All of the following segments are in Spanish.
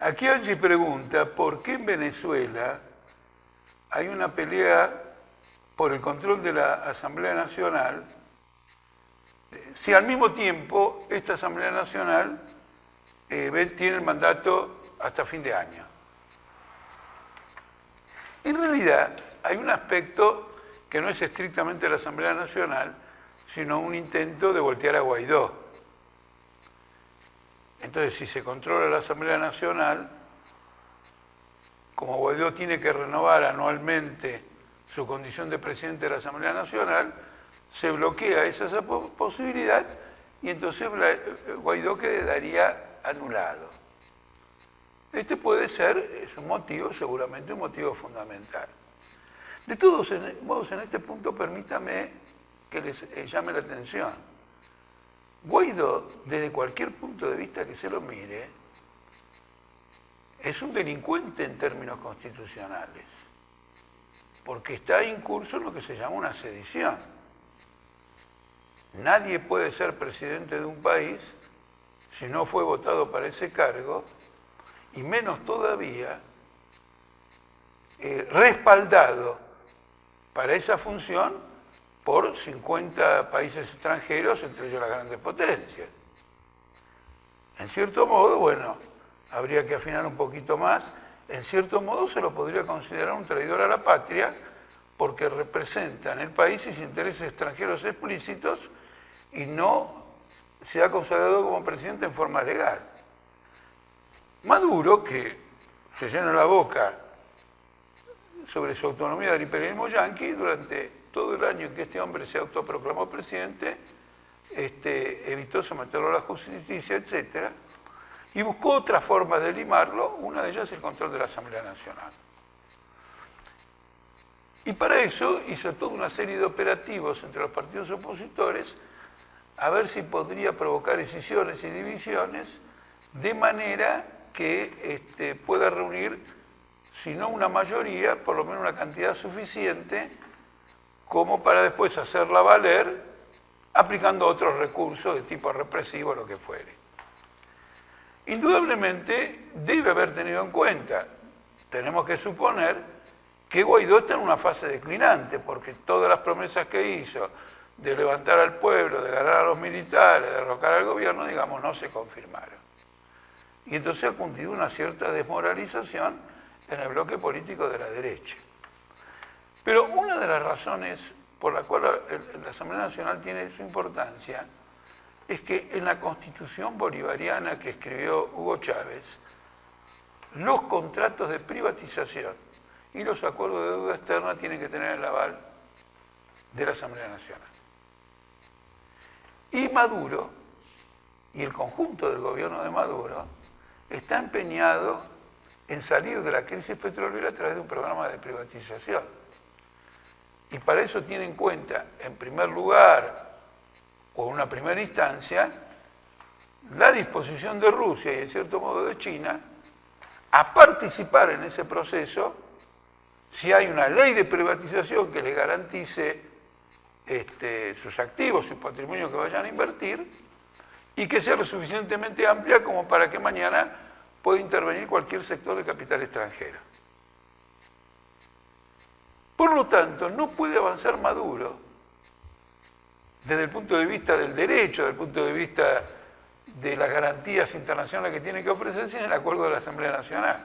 Aquí Angie pregunta, ¿por qué en Venezuela hay una pelea por el control de la Asamblea Nacional si al mismo tiempo esta Asamblea Nacional eh, tiene el mandato hasta fin de año? En realidad hay un aspecto que no es estrictamente la Asamblea Nacional, sino un intento de voltear a Guaidó. Entonces, si se controla la Asamblea Nacional, como Guaidó tiene que renovar anualmente su condición de presidente de la Asamblea Nacional, se bloquea esa posibilidad y entonces Guaidó quedaría anulado. Este puede ser, es un motivo, seguramente un motivo fundamental. De todos modos, en este punto permítame que les eh, llame la atención Guaidó, desde cualquier punto de vista que se lo mire, es un delincuente en términos constitucionales, porque está incurso en lo que se llama una sedición. Nadie puede ser presidente de un país si no fue votado para ese cargo, y menos todavía eh, respaldado para esa función por 50 países extranjeros, entre ellos las grandes potencias. En cierto modo, bueno, habría que afinar un poquito más, en cierto modo se lo podría considerar un traidor a la patria porque representa en el país sus intereses extranjeros explícitos y no se ha consagrado como presidente en forma legal. Maduro, que se llena la boca sobre su autonomía del imperialismo yanqui durante todo el año en que este hombre se autoproclamó presidente, este, evitó someterlo a la justicia, etc. Y buscó otras formas de limarlo, una de ellas el control de la Asamblea Nacional. Y para eso hizo toda una serie de operativos entre los partidos opositores a ver si podría provocar decisiones y divisiones de manera que este, pueda reunir, si no una mayoría, por lo menos una cantidad suficiente como para después hacerla valer aplicando otros recursos de tipo represivo, lo que fuere. Indudablemente debe haber tenido en cuenta, tenemos que suponer que Guaidó está en una fase declinante, porque todas las promesas que hizo de levantar al pueblo, de ganar a los militares, de derrocar al gobierno, digamos, no se confirmaron. Y entonces ha cundido una cierta desmoralización en el bloque político de la derecha. Pero una de las razones por la cual la Asamblea Nacional tiene su importancia es que en la constitución bolivariana que escribió Hugo Chávez, los contratos de privatización y los acuerdos de deuda externa tienen que tener el aval de la Asamblea Nacional. Y Maduro, y el conjunto del gobierno de Maduro, está empeñado en salir de la crisis petrolera a través de un programa de privatización. Y para eso tiene en cuenta, en primer lugar, o en una primera instancia, la disposición de Rusia y en cierto modo de China a participar en ese proceso si hay una ley de privatización que le garantice este, sus activos, su patrimonio que vayan a invertir y que sea lo suficientemente amplia como para que mañana pueda intervenir cualquier sector de capital extranjero. Por lo tanto, no puede avanzar Maduro desde el punto de vista del derecho, desde el punto de vista de las garantías internacionales que tiene que ofrecerse en el acuerdo de la Asamblea Nacional.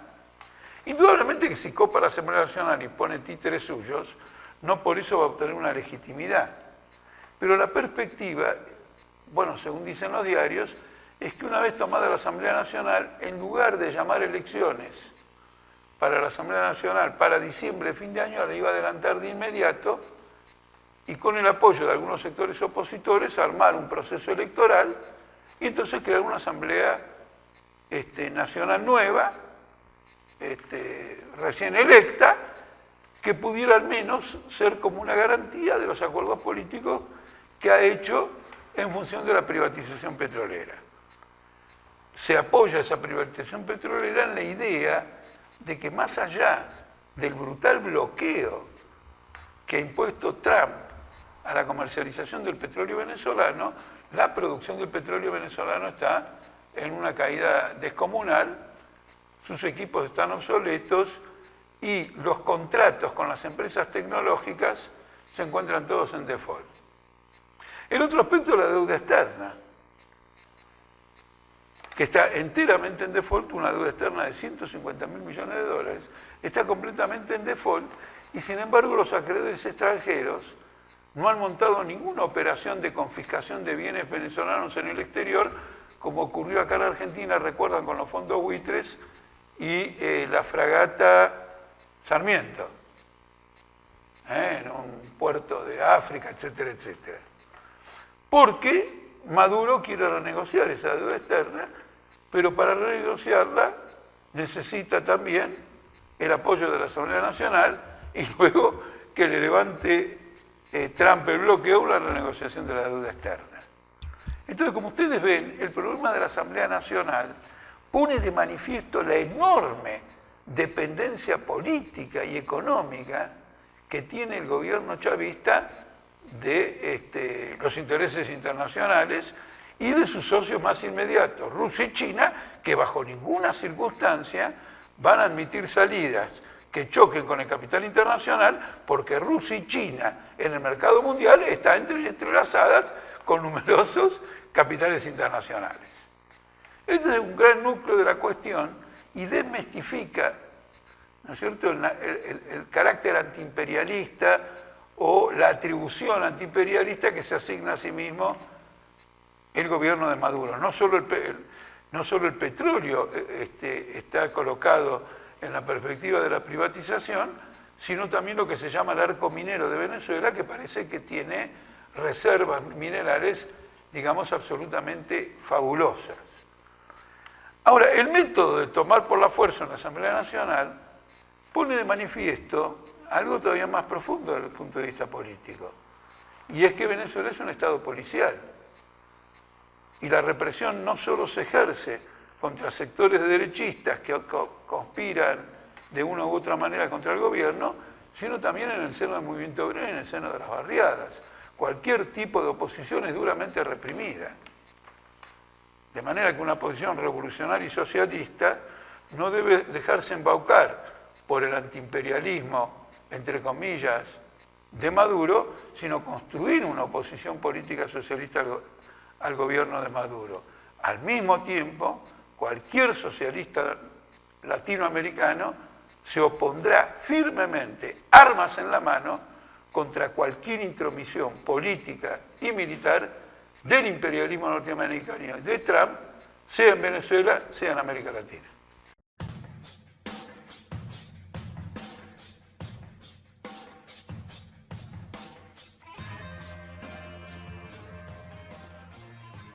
Indudablemente que si copa la Asamblea Nacional y pone títeres suyos, no por eso va a obtener una legitimidad. Pero la perspectiva, bueno, según dicen los diarios, es que una vez tomada la Asamblea Nacional, en lugar de llamar elecciones para la Asamblea Nacional para diciembre, fin de año, la iba a adelantar de inmediato y con el apoyo de algunos sectores opositores armar un proceso electoral y entonces crear una Asamblea este, Nacional nueva, este, recién electa, que pudiera al menos ser como una garantía de los acuerdos políticos que ha hecho en función de la privatización petrolera. Se apoya esa privatización petrolera en la idea de que más allá del brutal bloqueo que ha impuesto Trump a la comercialización del petróleo venezolano, la producción del petróleo venezolano está en una caída descomunal, sus equipos están obsoletos y los contratos con las empresas tecnológicas se encuentran todos en default. El otro aspecto es la deuda externa, que está enteramente en default, una deuda externa de 150 mil millones de dólares, está completamente en default y sin embargo los acreedores extranjeros no han montado ninguna operación de confiscación de bienes venezolanos en el exterior, como ocurrió acá en Argentina, recuerdan, con los fondos buitres y eh, la fragata Sarmiento, ¿eh? en un puerto de África, etcétera, etcétera. Porque Maduro quiere renegociar esa deuda externa, pero para renegociarla necesita también el apoyo de la Asamblea Nacional y luego que le levante eh, Trump el bloqueo la renegociación de la deuda externa. Entonces, como ustedes ven, el problema de la Asamblea Nacional pone de manifiesto la enorme dependencia política y económica que tiene el gobierno chavista de este, los intereses internacionales y de sus socios más inmediatos, Rusia y China, que bajo ninguna circunstancia van a admitir salidas que choquen con el capital internacional, porque Rusia y China en el mercado mundial están entrelazadas con numerosos capitales internacionales. Este es un gran núcleo de la cuestión y desmistifica ¿no es cierto? El, el, carácter antiimperialista o la atribución antiimperialista que se asigna a sí mismo el gobierno de Maduro. No solo el, no solo el petróleo eh, este, está colocado en la perspectiva de la privatización, sino también lo que se llama el arco minero de Venezuela, que parece que tiene reservas minerales, digamos, absolutamente fabulosas. Ahora, el método de tomar por la fuerza en la Asamblea Nacional pone de manifiesto algo todavía más profundo desde el punto de vista político, y es que Venezuela es un Estado policial, y la represión no solo se ejerce contra sectores derechistas que conspiran de una u otra manera contra el gobierno, sino también en el seno del movimiento obrero y en el seno de las barriadas. Cualquier tipo de oposición es duramente reprimida. De manera que una posición revolucionaria y socialista no debe dejarse embaucar por el antiimperialismo, entre comillas, de Maduro, sino construir una oposición política socialista al, gobierno de Maduro. Al mismo tiempo, cualquier socialista latinoamericano se opondrá firmemente, armas en la mano, contra cualquier intromisión política y militar del imperialismo norteamericano de Trump, sea en Venezuela, sea en América Latina.